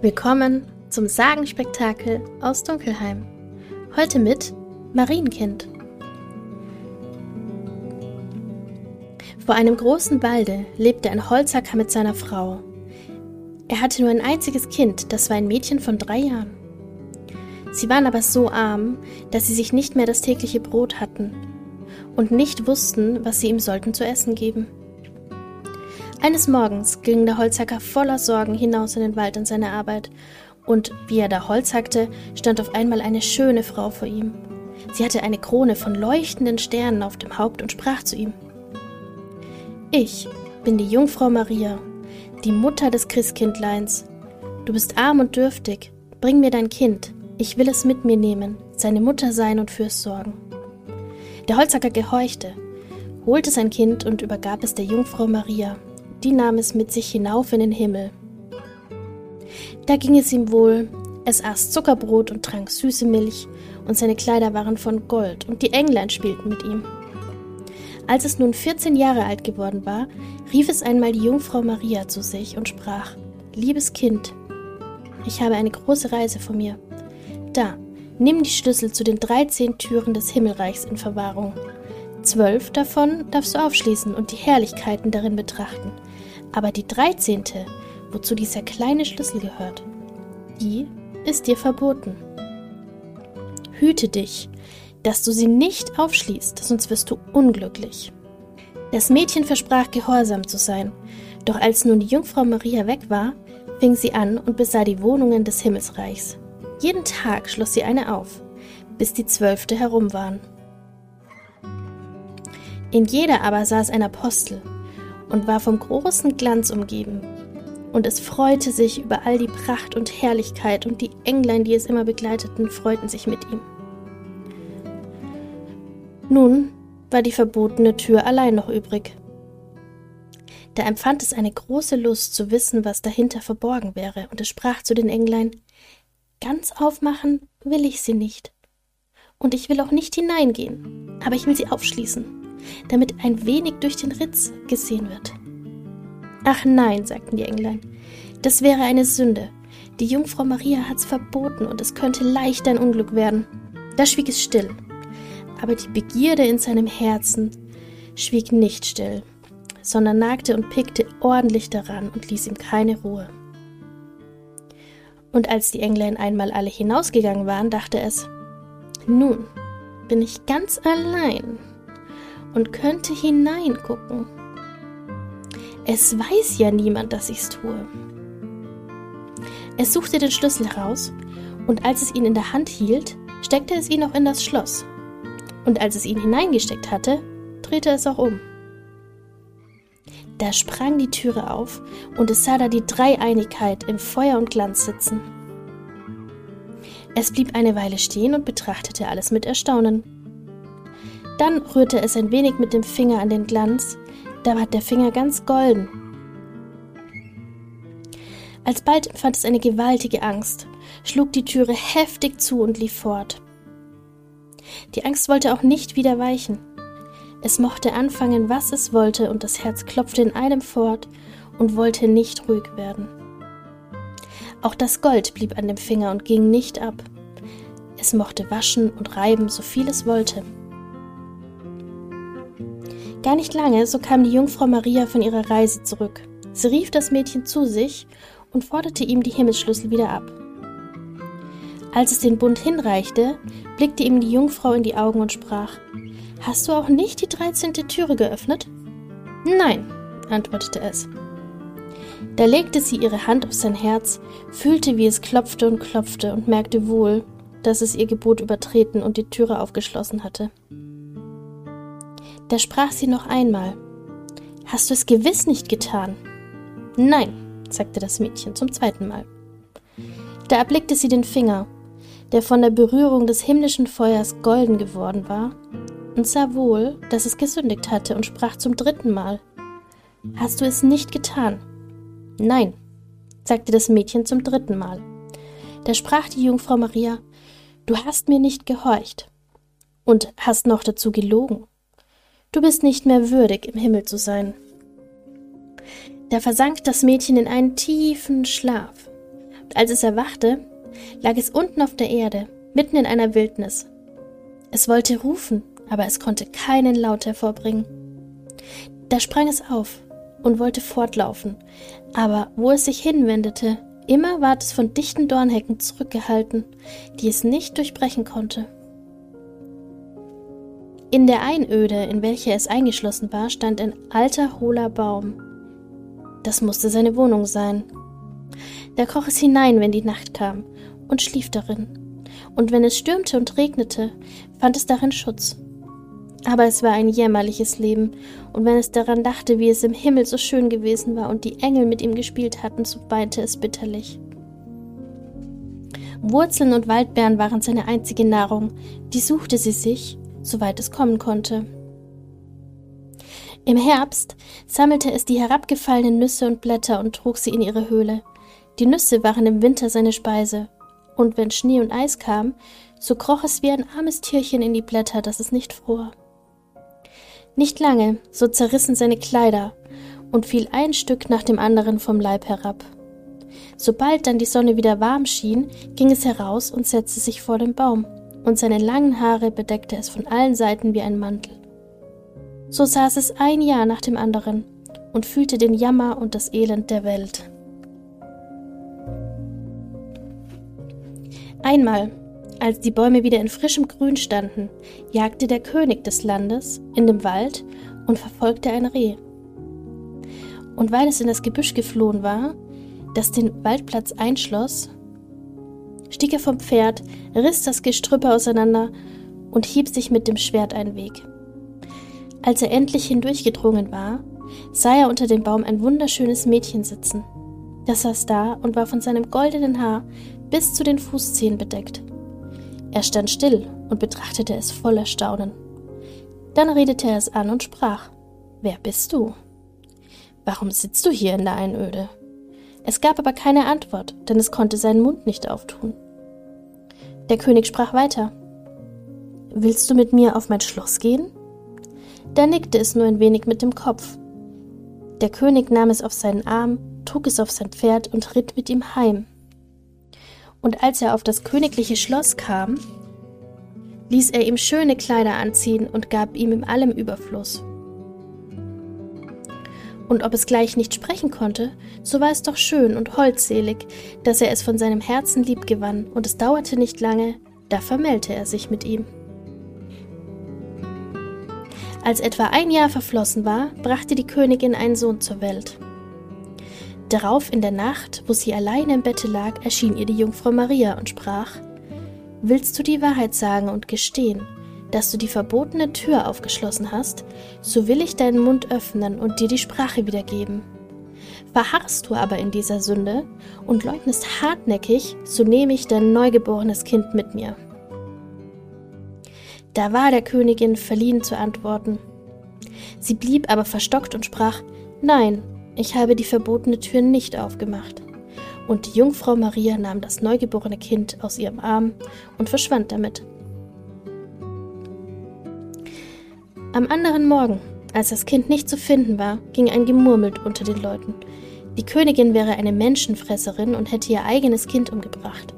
Willkommen zum Sagenspektakel aus Dunkelheim. Heute mit Marienkind. Vor einem großen Walde lebte ein Holzhacker mit seiner Frau. Er hatte nur ein einziges Kind, das war ein Mädchen von drei Jahren. Sie waren aber so arm, dass sie sich nicht mehr das tägliche Brot hatten und nicht wussten, was sie ihm sollten zu essen geben. Eines Morgens ging der Holzhacker voller Sorgen hinaus in den Wald an seine Arbeit, und wie er da Holz hackte, stand auf einmal eine schöne Frau vor ihm. Sie hatte eine Krone von leuchtenden Sternen auf dem Haupt und sprach zu ihm Ich bin die Jungfrau Maria, die Mutter des Christkindleins. Du bist arm und dürftig, bring mir dein Kind, ich will es mit mir nehmen, seine Mutter sein und fürs sorgen. Der Holzhacker gehorchte, holte sein Kind und übergab es der Jungfrau Maria, die nahm es mit sich hinauf in den Himmel. Da ging es ihm wohl, es aß Zuckerbrot und trank süße Milch, und seine Kleider waren von Gold, und die Englein spielten mit ihm. Als es nun 14 Jahre alt geworden war, rief es einmal die Jungfrau Maria zu sich und sprach, Liebes Kind, ich habe eine große Reise vor mir. Da, nimm die Schlüssel zu den 13 Türen des Himmelreichs in Verwahrung. Zwölf davon darfst du aufschließen und die Herrlichkeiten darin betrachten, aber die dreizehnte, wozu dieser kleine Schlüssel gehört, die ist dir verboten. Hüte dich, dass du sie nicht aufschließt, sonst wirst du unglücklich. Das Mädchen versprach gehorsam zu sein, doch als nun die Jungfrau Maria weg war, fing sie an und besah die Wohnungen des Himmelsreichs. Jeden Tag schloss sie eine auf, bis die zwölfte herum waren. In jeder aber saß ein Apostel, und war vom großen Glanz umgeben. Und es freute sich über all die Pracht und Herrlichkeit, und die Englein, die es immer begleiteten, freuten sich mit ihm. Nun war die verbotene Tür allein noch übrig. Da empfand es eine große Lust zu wissen, was dahinter verborgen wäre, und es sprach zu den Englein Ganz aufmachen will ich sie nicht, und ich will auch nicht hineingehen, aber ich will sie aufschließen damit ein wenig durch den Ritz gesehen wird. Ach nein, sagten die Englein, das wäre eine Sünde. Die Jungfrau Maria hat's verboten und es könnte leicht ein Unglück werden. Da schwieg es still. Aber die Begierde in seinem Herzen schwieg nicht still, sondern nagte und pickte ordentlich daran und ließ ihm keine Ruhe. Und als die Englein einmal alle hinausgegangen waren, dachte es, nun bin ich ganz allein und könnte hineingucken. Es weiß ja niemand, dass ich's tue. Es suchte den Schlüssel heraus, und als es ihn in der Hand hielt, steckte es ihn auch in das Schloss. Und als es ihn hineingesteckt hatte, drehte es auch um. Da sprang die Türe auf, und es sah da die Dreieinigkeit im Feuer und Glanz sitzen. Es blieb eine Weile stehen und betrachtete alles mit Erstaunen. Dann rührte es ein wenig mit dem Finger an den Glanz, da ward der Finger ganz golden. Alsbald empfand es eine gewaltige Angst, schlug die Türe heftig zu und lief fort. Die Angst wollte auch nicht wieder weichen. Es mochte anfangen, was es wollte, und das Herz klopfte in einem fort und wollte nicht ruhig werden. Auch das Gold blieb an dem Finger und ging nicht ab. Es mochte waschen und reiben, so viel es wollte. Gar nicht lange, so kam die Jungfrau Maria von ihrer Reise zurück. Sie rief das Mädchen zu sich und forderte ihm die Himmelsschlüssel wieder ab. Als es den Bund hinreichte, blickte ihm die Jungfrau in die Augen und sprach: Hast du auch nicht die dreizehnte Türe geöffnet? Nein, antwortete es. Da legte sie ihre Hand auf sein Herz, fühlte, wie es klopfte und klopfte und merkte wohl, dass es ihr Gebot übertreten und die Türe aufgeschlossen hatte. Da sprach sie noch einmal. Hast du es gewiss nicht getan? Nein, sagte das Mädchen zum zweiten Mal. Da erblickte sie den Finger, der von der Berührung des himmlischen Feuers golden geworden war, und sah wohl, dass es gesündigt hatte, und sprach zum dritten Mal. Hast du es nicht getan? Nein, sagte das Mädchen zum dritten Mal. Da sprach die Jungfrau Maria, Du hast mir nicht gehorcht und hast noch dazu gelogen. Du bist nicht mehr würdig, im Himmel zu sein. Da versank das Mädchen in einen tiefen Schlaf. als es erwachte, lag es unten auf der Erde, mitten in einer Wildnis. Es wollte rufen, aber es konnte keinen Laut hervorbringen. Da sprang es auf und wollte fortlaufen, aber wo es sich hinwendete, immer ward es von dichten Dornhecken zurückgehalten, die es nicht durchbrechen konnte. In der Einöde, in welche es eingeschlossen war, stand ein alter, hohler Baum. Das musste seine Wohnung sein. Da kroch es hinein, wenn die Nacht kam, und schlief darin. Und wenn es stürmte und regnete, fand es darin Schutz. Aber es war ein jämmerliches Leben, und wenn es daran dachte, wie es im Himmel so schön gewesen war und die Engel mit ihm gespielt hatten, so weinte es bitterlich. Wurzeln und Waldbeeren waren seine einzige Nahrung, die suchte sie sich, soweit es kommen konnte. Im Herbst sammelte es die herabgefallenen Nüsse und Blätter und trug sie in ihre Höhle. Die Nüsse waren im Winter seine Speise, und wenn Schnee und Eis kam, so kroch es wie ein armes Tierchen in die Blätter, dass es nicht fror. Nicht lange, so zerrissen seine Kleider und fiel ein Stück nach dem anderen vom Leib herab. Sobald dann die Sonne wieder warm schien, ging es heraus und setzte sich vor den Baum und seine langen Haare bedeckte es von allen Seiten wie ein Mantel. So saß es ein Jahr nach dem anderen und fühlte den Jammer und das Elend der Welt. Einmal, als die Bäume wieder in frischem Grün standen, jagte der König des Landes in dem Wald und verfolgte ein Reh. Und weil es in das Gebüsch geflohen war, das den Waldplatz einschloss, stieg er vom Pferd, riss das Gestrüppe auseinander und hieb sich mit dem Schwert einen Weg. Als er endlich hindurchgedrungen war, sah er unter dem Baum ein wunderschönes Mädchen sitzen. Das saß da und war von seinem goldenen Haar bis zu den Fußzehen bedeckt. Er stand still und betrachtete es voller Staunen. Dann redete er es an und sprach Wer bist du? Warum sitzt du hier in der Einöde? Es gab aber keine Antwort, denn es konnte seinen Mund nicht auftun. Der König sprach weiter. Willst du mit mir auf mein Schloss gehen? Da nickte es nur ein wenig mit dem Kopf. Der König nahm es auf seinen Arm, trug es auf sein Pferd und ritt mit ihm heim. Und als er auf das königliche Schloss kam, ließ er ihm schöne Kleider anziehen und gab ihm in allem Überfluss und ob es gleich nicht sprechen konnte, so war es doch schön und holdselig, dass er es von seinem Herzen lieb gewann, und es dauerte nicht lange, da vermählte er sich mit ihm. Als etwa ein Jahr verflossen war, brachte die Königin einen Sohn zur Welt. Darauf in der Nacht, wo sie allein im Bette lag, erschien ihr die Jungfrau Maria und sprach Willst du die Wahrheit sagen und gestehen, dass du die verbotene Tür aufgeschlossen hast, so will ich deinen Mund öffnen und dir die Sprache wiedergeben. Verharrst du aber in dieser Sünde und leugnest hartnäckig, so nehme ich dein neugeborenes Kind mit mir. Da war der Königin verliehen zu antworten. Sie blieb aber verstockt und sprach, Nein, ich habe die verbotene Tür nicht aufgemacht. Und die Jungfrau Maria nahm das neugeborene Kind aus ihrem Arm und verschwand damit. Am anderen Morgen, als das Kind nicht zu finden war, ging ein Gemurmel unter den Leuten. Die Königin wäre eine Menschenfresserin und hätte ihr eigenes Kind umgebracht.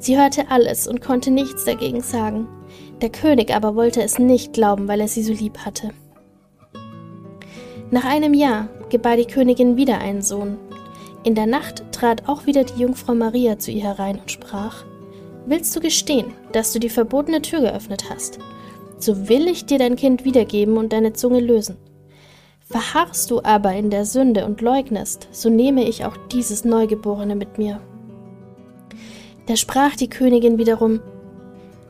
Sie hörte alles und konnte nichts dagegen sagen. Der König aber wollte es nicht glauben, weil er sie so lieb hatte. Nach einem Jahr gebar die Königin wieder einen Sohn. In der Nacht trat auch wieder die Jungfrau Maria zu ihr herein und sprach Willst du gestehen, dass du die verbotene Tür geöffnet hast? So will ich dir dein Kind wiedergeben und deine Zunge lösen. Verharrst du aber in der Sünde und leugnest, so nehme ich auch dieses Neugeborene mit mir. Da sprach die Königin wiederum,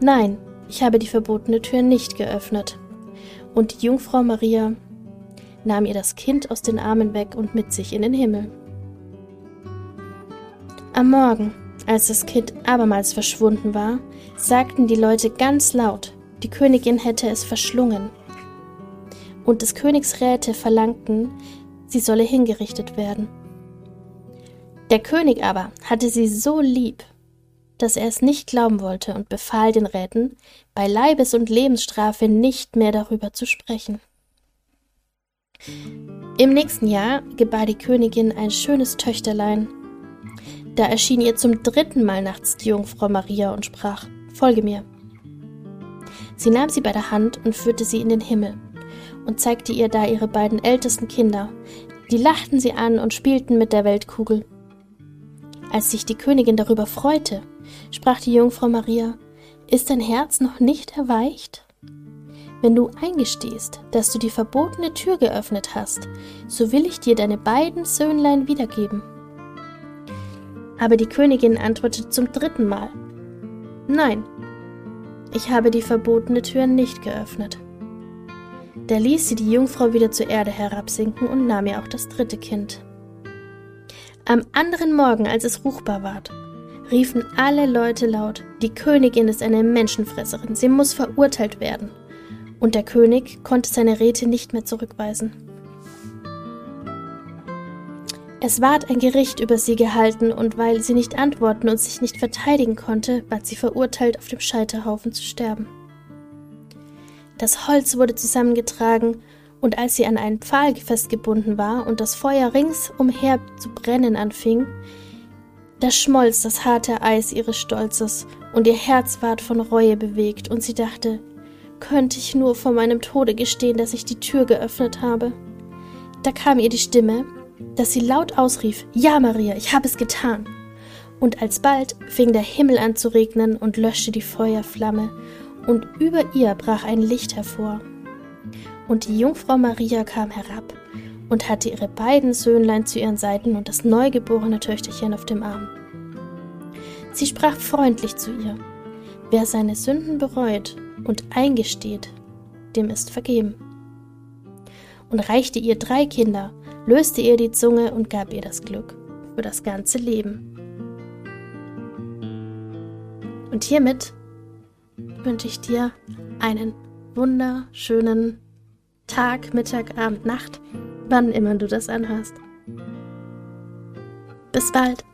Nein, ich habe die verbotene Tür nicht geöffnet. Und die Jungfrau Maria nahm ihr das Kind aus den Armen weg und mit sich in den Himmel. Am Morgen, als das Kind abermals verschwunden war, sagten die Leute ganz laut, die Königin hätte es verschlungen. Und des Königs Räte verlangten, sie solle hingerichtet werden. Der König aber hatte sie so lieb, dass er es nicht glauben wollte und befahl den Räten, bei Leibes- und Lebensstrafe nicht mehr darüber zu sprechen. Im nächsten Jahr gebar die Königin ein schönes Töchterlein. Da erschien ihr zum dritten Mal nachts die Jungfrau Maria und sprach, Folge mir. Sie nahm sie bei der Hand und führte sie in den Himmel und zeigte ihr da ihre beiden ältesten Kinder. Die lachten sie an und spielten mit der Weltkugel. Als sich die Königin darüber freute, sprach die Jungfrau Maria, Ist dein Herz noch nicht erweicht? Wenn du eingestehst, dass du die verbotene Tür geöffnet hast, so will ich dir deine beiden Söhnlein wiedergeben. Aber die Königin antwortete zum dritten Mal Nein, ich habe die verbotene Tür nicht geöffnet. Da ließ sie die Jungfrau wieder zur Erde herabsinken und nahm ihr auch das dritte Kind. Am anderen Morgen, als es ruchbar ward, riefen alle Leute laut, die Königin ist eine Menschenfresserin, sie muss verurteilt werden. Und der König konnte seine Räte nicht mehr zurückweisen. Es ward ein Gericht über sie gehalten, und weil sie nicht antworten und sich nicht verteidigen konnte, ward sie verurteilt, auf dem Scheiterhaufen zu sterben. Das Holz wurde zusammengetragen, und als sie an einen Pfahl festgebunden war und das Feuer ringsumher zu brennen anfing, da schmolz das harte Eis ihres Stolzes, und ihr Herz ward von Reue bewegt, und sie dachte, könnte ich nur vor meinem Tode gestehen, dass ich die Tür geöffnet habe. Da kam ihr die Stimme, dass sie laut ausrief Ja, Maria, ich habe es getan. Und alsbald fing der Himmel an zu regnen und löschte die Feuerflamme, und über ihr brach ein Licht hervor. Und die Jungfrau Maria kam herab und hatte ihre beiden Söhnlein zu ihren Seiten und das neugeborene Töchterchen auf dem Arm. Sie sprach freundlich zu ihr, Wer seine Sünden bereut und eingesteht, dem ist vergeben. Und reichte ihr drei Kinder, löste ihr die Zunge und gab ihr das Glück für das ganze Leben. Und hiermit wünsche ich dir einen wunderschönen Tag, Mittag, Abend, Nacht, wann immer du das anhörst. Bis bald.